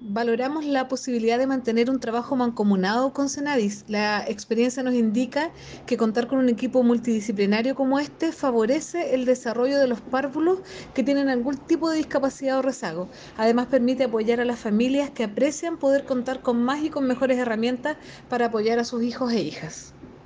valoramos la posibilidad de mantener un trabajo mancomunado con Senadis. La experiencia nos indica que contar con un equipo multidisciplinario como este favorece el desarrollo de los párvulos que tienen algún tipo de discapacidad o rezago. Además permite apoyar a las familias que aprecian poder contar con más y con mejores herramientas para apoyar a sus hijos e hijas.